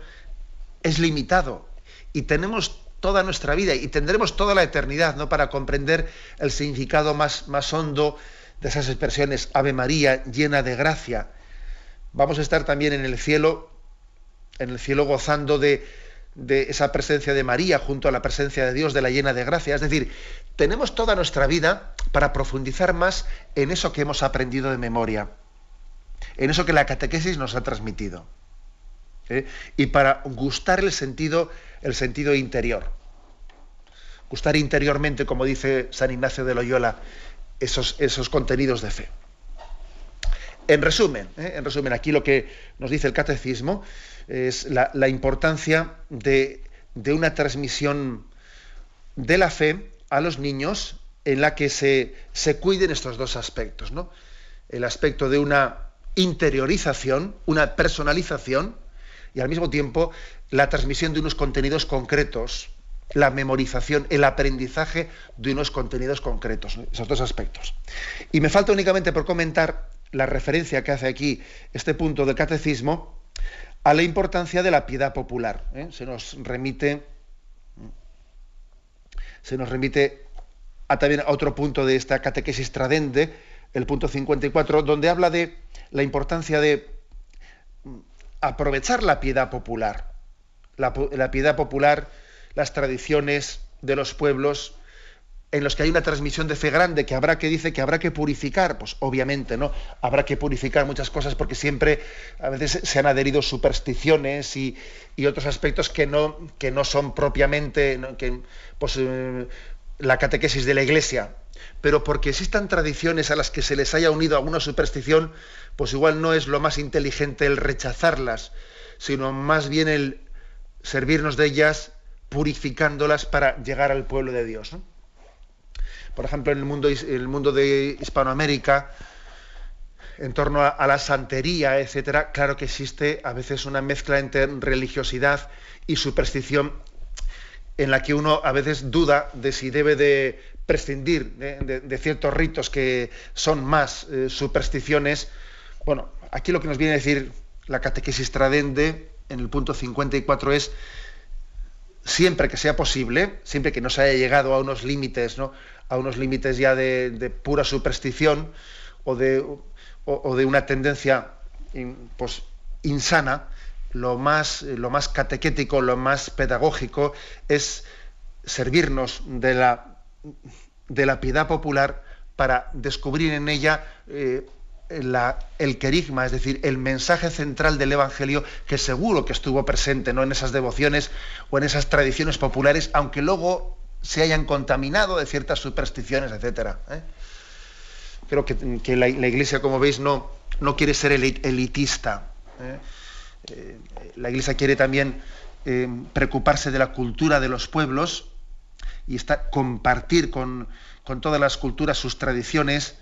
es limitado y tenemos toda nuestra vida y tendremos toda la eternidad ¿no? para comprender el significado más, más hondo de esas expresiones Ave María llena de gracia. Vamos a estar también en el cielo, en el cielo gozando de, de esa presencia de María junto a la presencia de Dios de la llena de gracia. Es decir, tenemos toda nuestra vida para profundizar más en eso que hemos aprendido de memoria, en eso que la catequesis nos ha transmitido. ¿Eh? Y para gustar el sentido, el sentido interior. Gustar interiormente, como dice San Ignacio de Loyola, esos, esos contenidos de fe. En resumen, ¿eh? en resumen, aquí lo que nos dice el catecismo es la, importancia de, de una transmisión de la fe a los niños en la que se, se cuiden estos dos aspectos, ¿no? El aspecto de una interiorización, una personalización y al mismo tiempo la transmisión de unos contenidos concretos, la memorización, el aprendizaje de unos contenidos concretos, esos dos aspectos. Y me falta únicamente por comentar la referencia que hace aquí este punto del catecismo a la importancia de la piedad popular. ¿eh? Se nos remite se nos remite a también a otro punto de esta catequesis tradende, el punto 54, donde habla de la importancia de aprovechar la piedad popular. La, piedad popular, las tradiciones de los pueblos, en los que hay una transmisión de fe grande que habrá que dice que habrá que purificar, pues obviamente, ¿no? Habrá que purificar muchas cosas porque siempre a veces se han adherido supersticiones y, otros aspectos que no, que no son propiamente que, pues, eh, la catequesis de la Iglesia. Pero porque existan tradiciones a las que se les haya unido alguna superstición, pues igual no es lo más inteligente el rechazarlas, sino más bien el servirnos de ellas purificándolas para llegar al pueblo de Dios. por ejemplo, en el mundo, el mundo de Hispanoamérica, en torno a, la santería, etcétera, claro que existe a veces una mezcla entre religiosidad y superstición en la que uno a veces duda de si debe de prescindir de, ciertos ritos que son más eh, supersticiones. Bueno, aquí lo que nos viene a decir la catequesis tradende en el punto 54 es siempre que sea posible, siempre que no se haya llegado a unos límites, ¿no? a unos límites ya de, pura superstición o de, una tendencia pues, insana, lo más catequético, lo más pedagógico es servirnos de la, de la piedad popular para descubrir en ella eh, el querigma, es decir, el mensaje central del Evangelio que seguro que estuvo presente ¿no? en esas devociones o en esas tradiciones populares, aunque luego se hayan contaminado de ciertas supersticiones, etcétera. ¿eh? Creo que, la, Iglesia, como veis, no, no quiere ser elitista. Eh, la Iglesia quiere también preocuparse de la cultura de los pueblos y está, compartir con, con todas las culturas sus tradiciones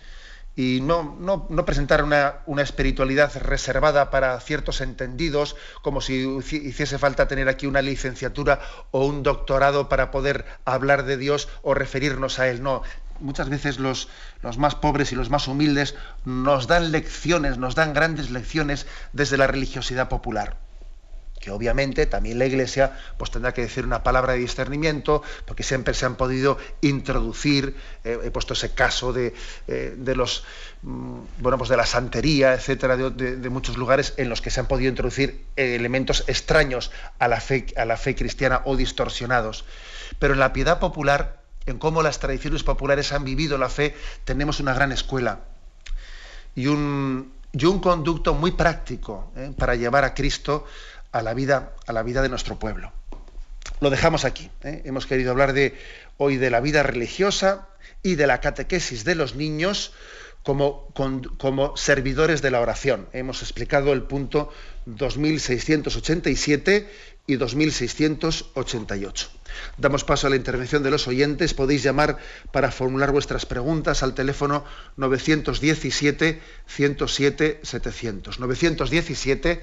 y no, no, no presentar una, una, espiritualidad reservada para ciertos entendidos, como si hiciese falta tener aquí una licenciatura o un doctorado para poder hablar de Dios o referirnos a Él. No, muchas veces los, los más pobres y los más humildes nos dan lecciones, nos dan grandes lecciones desde la religiosidad popular que obviamente también la Iglesia pues tendrá que decir una palabra de discernimiento, porque siempre se han podido introducir, eh, he puesto ese caso de, eh, de los mm, bueno pues de la santería, etcétera, de, muchos lugares en los que se han podido introducir eh, elementos extraños a la fe, a la fe cristiana o distorsionados. Pero en la piedad popular, en cómo las tradiciones populares han vivido la fe, tenemos una gran escuela y un, y un conducto muy práctico para llevar a Cristo a la vida, a la vida de nuestro pueblo. Lo dejamos aquí. ¿eh? Hemos querido hablar hoy de la vida religiosa y de la catequesis de los niños como, como servidores de la oración. Hemos explicado el punto 2687 y 2688. Damos paso a la intervención de los oyentes. Podéis llamar para formular vuestras preguntas al teléfono 917 107 700. 917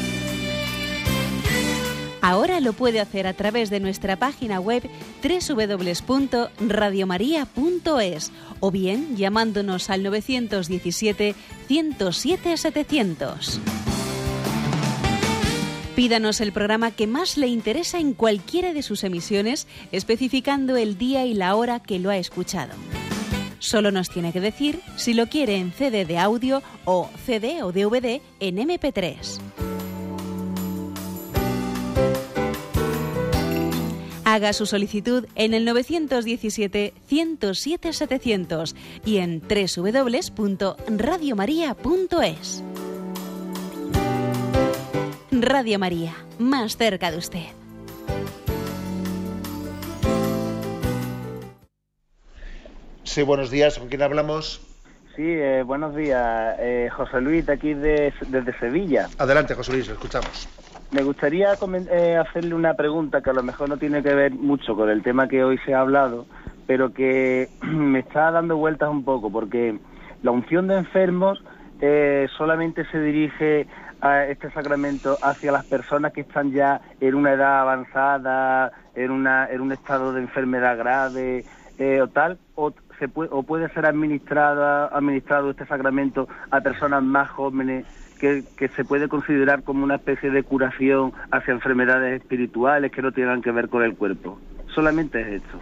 Ahora lo puede hacer a través de nuestra página web www.radiomaria.es o bien llamándonos al 917 107 700. Pídanos el programa que más le interesa en cualquiera de sus emisiones, especificando el día y la hora que lo ha escuchado. Solo nos tiene que decir si lo quiere en CD de audio o CD o DVD en MP3. Haga su solicitud en el 917-107-700 y en www.radiomaria.es. Radio María, más cerca de usted. Sí, buenos días. ¿Con quién hablamos? Sí, eh, buenos días. Eh, José Luis, de aquí desde Sevilla. Adelante, José Luis, lo escuchamos. Me gustaría eh, hacerle una pregunta que a lo mejor no tiene que ver mucho con el tema que hoy se ha hablado, pero que me está dando vueltas un poco, porque la unción de enfermos eh, solamente se dirige a este sacramento hacia las personas que están ya en una edad avanzada, en, una, en un estado de enfermedad grave eh, o tal, o, puede, o puede ser administrada, administrado este sacramento a personas más jóvenes que, se puede considerar como una especie de curación hacia enfermedades espirituales que no tengan que ver con el cuerpo. Solamente es esto.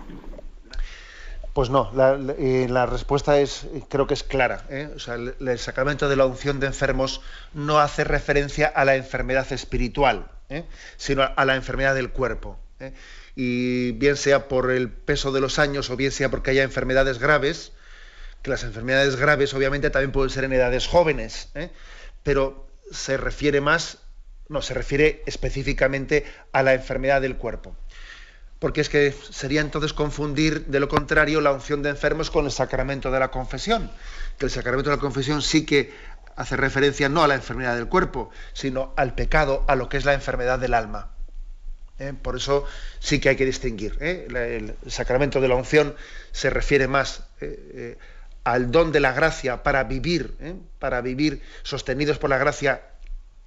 Pues no, la, eh, respuesta es, creo que es clara. ¿eh? O sea, el, sacramento de la unción de enfermos no hace referencia a la enfermedad espiritual, ¿eh? sino a, a, la enfermedad del cuerpo. Y bien sea por el peso de los años o bien sea porque haya enfermedades graves, que las enfermedades graves obviamente también pueden ser en edades jóvenes, pero se refiere más, no, se refiere específicamente a la enfermedad del cuerpo porque es que sería entonces confundir de lo contrario la unción de enfermos con el sacramento de la confesión, que el sacramento de la confesión sí que hace referencia no a la enfermedad del cuerpo, sino al pecado, a lo que es la enfermedad del alma. ¿Eh? Por eso sí que hay que distinguir. ¿eh? El, sacramento de la unción se refiere más eh, al don de la gracia para vivir, para vivir sostenidos por la gracia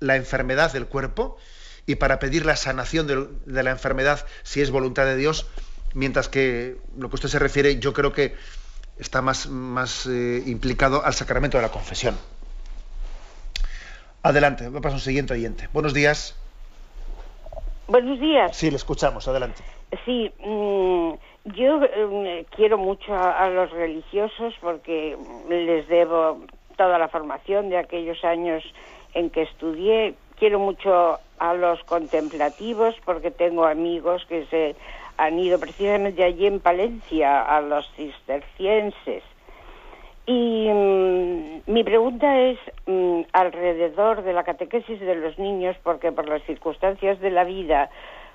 la enfermedad del cuerpo, y para pedir la sanación de, de, la enfermedad si es voluntad de Dios, mientras que lo que usted se refiere yo creo que está más, más eh, implicado al sacramento de la confesión. Adelante, me pasa un siguiente oyente. Buenos días. Buenos días. Sí, le escuchamos, adelante. Sí, mmm, yo eh, quiero mucho a, los religiosos porque les debo toda la formación de aquellos años en que estudié. Quiero mucho a los contemplativos porque tengo amigos que se han ido precisamente allí en Palencia a los cistercienses. Y mmm, mi pregunta es mmm, alrededor de la catequesis de los niños, porque por las circunstancias de la vida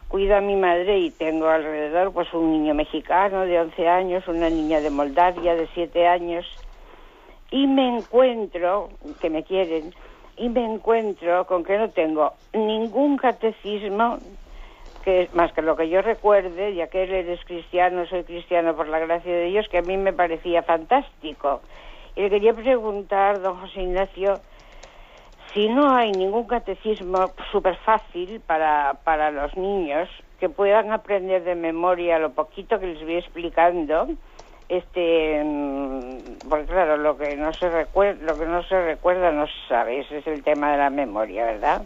cuido a mi madre y tengo alrededor pues un niño mexicano de 11 años, una niña de Moldavia de 7 años, y me encuentro, que me quieren, y me encuentro con que no tengo ningún catecismo que más que lo que yo recuerde, ya que él eres cristiano, soy cristiano por la gracia de Dios, que a mí me parecía fantástico. Y le quería preguntar, don José Ignacio, si no hay ningún catecismo súper fácil para, para los niños que puedan aprender de memoria lo poquito que les voy explicando, este porque claro lo que no se recuerda lo que no se recuerda no sabe ese es el tema de la memoria verdad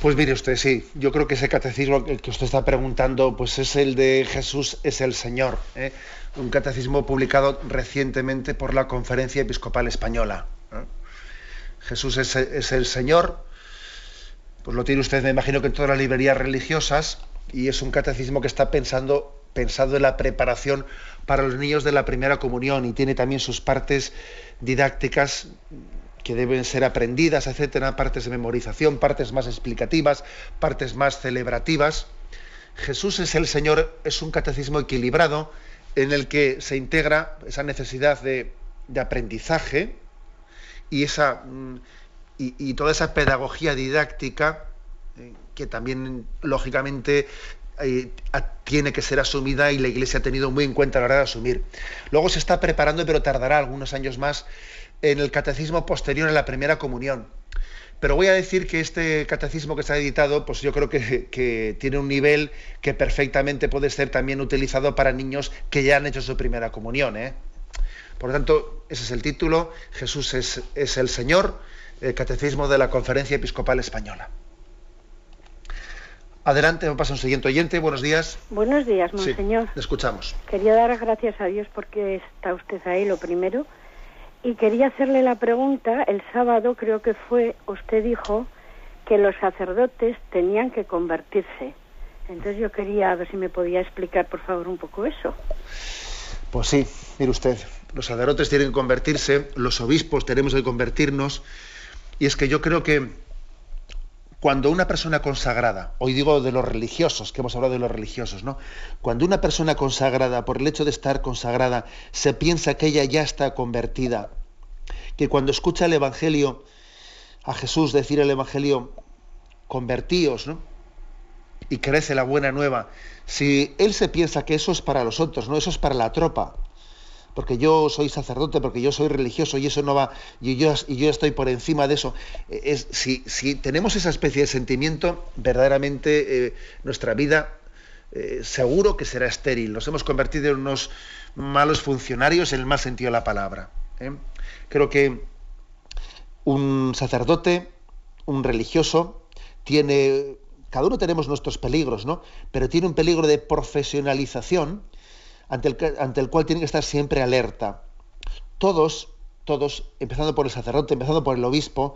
pues mire usted sí yo creo que ese catecismo que usted está preguntando pues es el de Jesús es el Señor ¿eh? un catecismo publicado recientemente por la Conferencia Episcopal Española. Jesús es, el Señor pues lo tiene usted me imagino que en todas las librerías religiosas y es un catecismo que está pensando pensado en la preparación para los niños de la primera comunión y tiene también sus partes didácticas que deben ser aprendidas, etcétera, partes de memorización, partes más explicativas, partes más celebrativas. Jesús es el Señor, es un catecismo equilibrado en el que se integra esa necesidad de aprendizaje y, esa, y, y, toda esa pedagogía didáctica eh, que también lógicamente eh, tiene que ser asumida y la Iglesia ha tenido muy en cuenta a la hora de asumir. Luego se está preparando, pero tardará algunos años más, en el catecismo posterior a la primera comunión. Pero voy a decir que este catecismo que se ha editado, pues yo creo que, que, tiene un nivel que perfectamente puede ser también utilizado para niños que ya han hecho su primera comunión. ¿eh? Por lo tanto, ese es el título, Jesús es, es el Señor, el catecismo de la Conferencia Episcopal Española. Adelante, me pasa un siguiente oyente. Buenos días. Buenos días, monseñor. Sí, le escuchamos. Quería dar gracias a Dios porque está usted ahí, lo primero. Y quería hacerle la pregunta, el sábado creo que fue, usted dijo que los sacerdotes tenían que convertirse. Entonces yo quería ver si me podía explicar, por favor, un poco eso. Pues sí, mire usted, los sacerdotes tienen que convertirse, los obispos tenemos que convertirnos, y es que yo creo que cuando una persona consagrada, hoy digo de los religiosos, que hemos hablado de los religiosos, ¿no? Cuando una persona consagrada, por el hecho de estar consagrada, se piensa que ella ya está convertida, que cuando escucha el Evangelio, a Jesús decir el Evangelio, convertíos, ¿no? Y crece la buena nueva. Si él se piensa que eso es para los otros, no, eso es para la tropa, porque yo soy sacerdote, porque yo soy religioso y eso no va, y yo, y yo estoy por encima de eso. Es, si, si, tenemos esa especie de sentimiento, verdaderamente eh, nuestra vida eh, seguro que será estéril. Nos hemos convertido en unos malos funcionarios en el más sentido de la palabra. ¿eh? Creo que un sacerdote, un religioso, tiene, cada uno tenemos nuestros peligros, ¿no? Pero tiene un peligro de profesionalización ante el, cual tiene que estar siempre alerta. Todos, todos, empezando por el sacerdote, empezando por el obispo,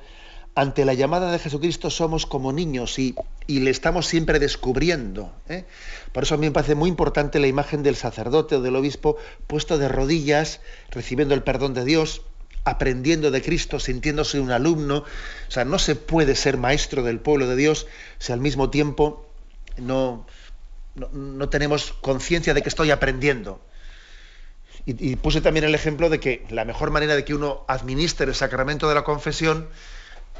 ante la llamada de Jesucristo somos como niños y, le estamos siempre descubriendo. ¿eh? Por eso a mí me parece muy importante la imagen del sacerdote o del obispo puesto de rodillas, recibiendo el perdón de Dios, aprendiendo de Cristo, sintiéndose un alumno. O sea, no se puede ser maestro del pueblo de Dios si al mismo tiempo no, no, tenemos conciencia de que estoy aprendiendo. Y, puse también el ejemplo de que la mejor manera de que uno administre el sacramento de la confesión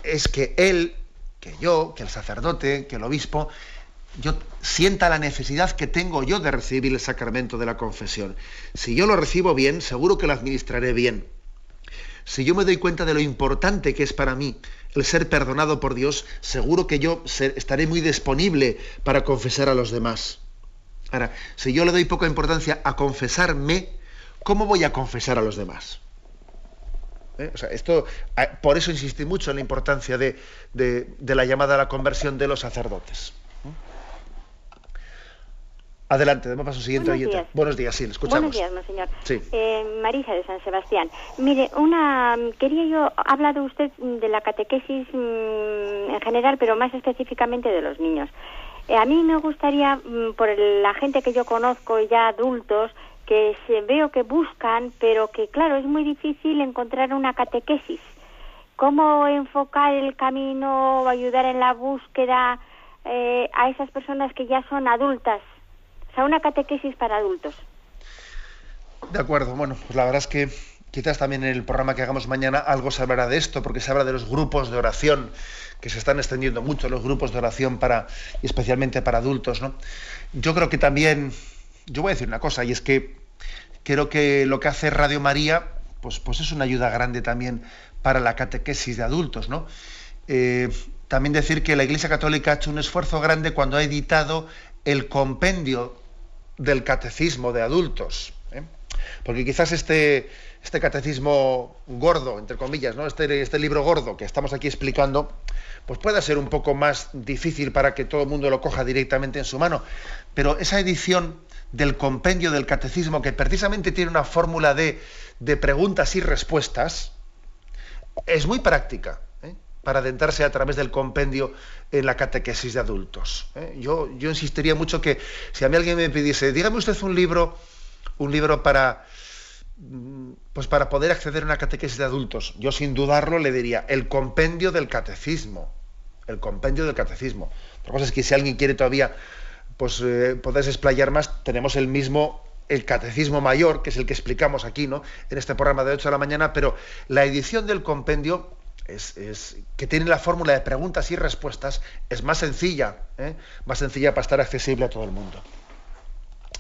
es que él, que yo, que el sacerdote, que el obispo, yo sienta la necesidad que tengo yo de recibir el sacramento de la confesión. Si yo lo recibo bien, seguro que lo administraré bien. Si yo me doy cuenta de lo importante que es para mí el ser perdonado por Dios, seguro que yo estaré muy disponible para confesar a los demás. Ahora, si yo le doy poca importancia a confesarme, ¿cómo voy a confesar a los demás? ¿eh? esto, por eso insistí mucho en la importancia de, la llamada a la conversión de los sacerdotes. Adelante, demos paso siguiente. Buenos días. Buenos días, sí, le escuchamos. Buenos días, monseñor. Eh, Marisa de San Sebastián. Mire, una quería yo, ha hablado usted de la catequesis mm, en general, pero más específicamente de los niños. Eh, a mí me gustaría, mm, por la gente que yo conozco ya adultos, que se, veo que buscan, pero que claro, es muy difícil encontrar una catequesis. ¿Cómo enfocar el camino, ayudar en la búsqueda eh, a esas personas que ya son adultas? O sea, una catequesis para adultos. De acuerdo, bueno, pues la verdad es que quizás también en el programa que hagamos mañana algo se hablará de esto, porque se habla de los grupos de oración, que se están extendiendo mucho los grupos de oración para, especialmente para adultos, ¿no? Yo creo que también yo voy a decir una cosa, y es que creo que lo que hace Radio María, pues, pues es una ayuda grande también para la catequesis de adultos, ¿no? Eh, también decir que la Iglesia Católica ha hecho un esfuerzo grande cuando ha editado el compendio del catecismo de adultos. Porque quizás este, este catecismo gordo, entre comillas, ¿no? Este, este, libro gordo que estamos aquí explicando, pues pueda ser un poco más difícil para que todo el mundo lo coja directamente en su mano. Pero esa edición del compendio del catecismo, que precisamente tiene una fórmula de, preguntas y respuestas, es muy práctica ¿eh? para adentrarse a través del compendio en la catequesis de adultos. ¿eh? Yo, yo insistiría mucho que si a mí alguien me pidiese, dígame usted un libro, un libro para mm, pues para poder acceder a una catequesis de adultos, yo sin dudarlo le diría el compendio del catecismo. El compendio del catecismo. Otra cosa es que si alguien quiere todavía pues eh, podéis explayar más, tenemos el mismo, el catecismo mayor, que es el que explicamos aquí, ¿no? En este programa de 8 de la mañana, pero la edición del compendio es, que tiene la fórmula de preguntas y respuestas, es más sencilla, ¿eh? más sencilla para estar accesible a todo el mundo.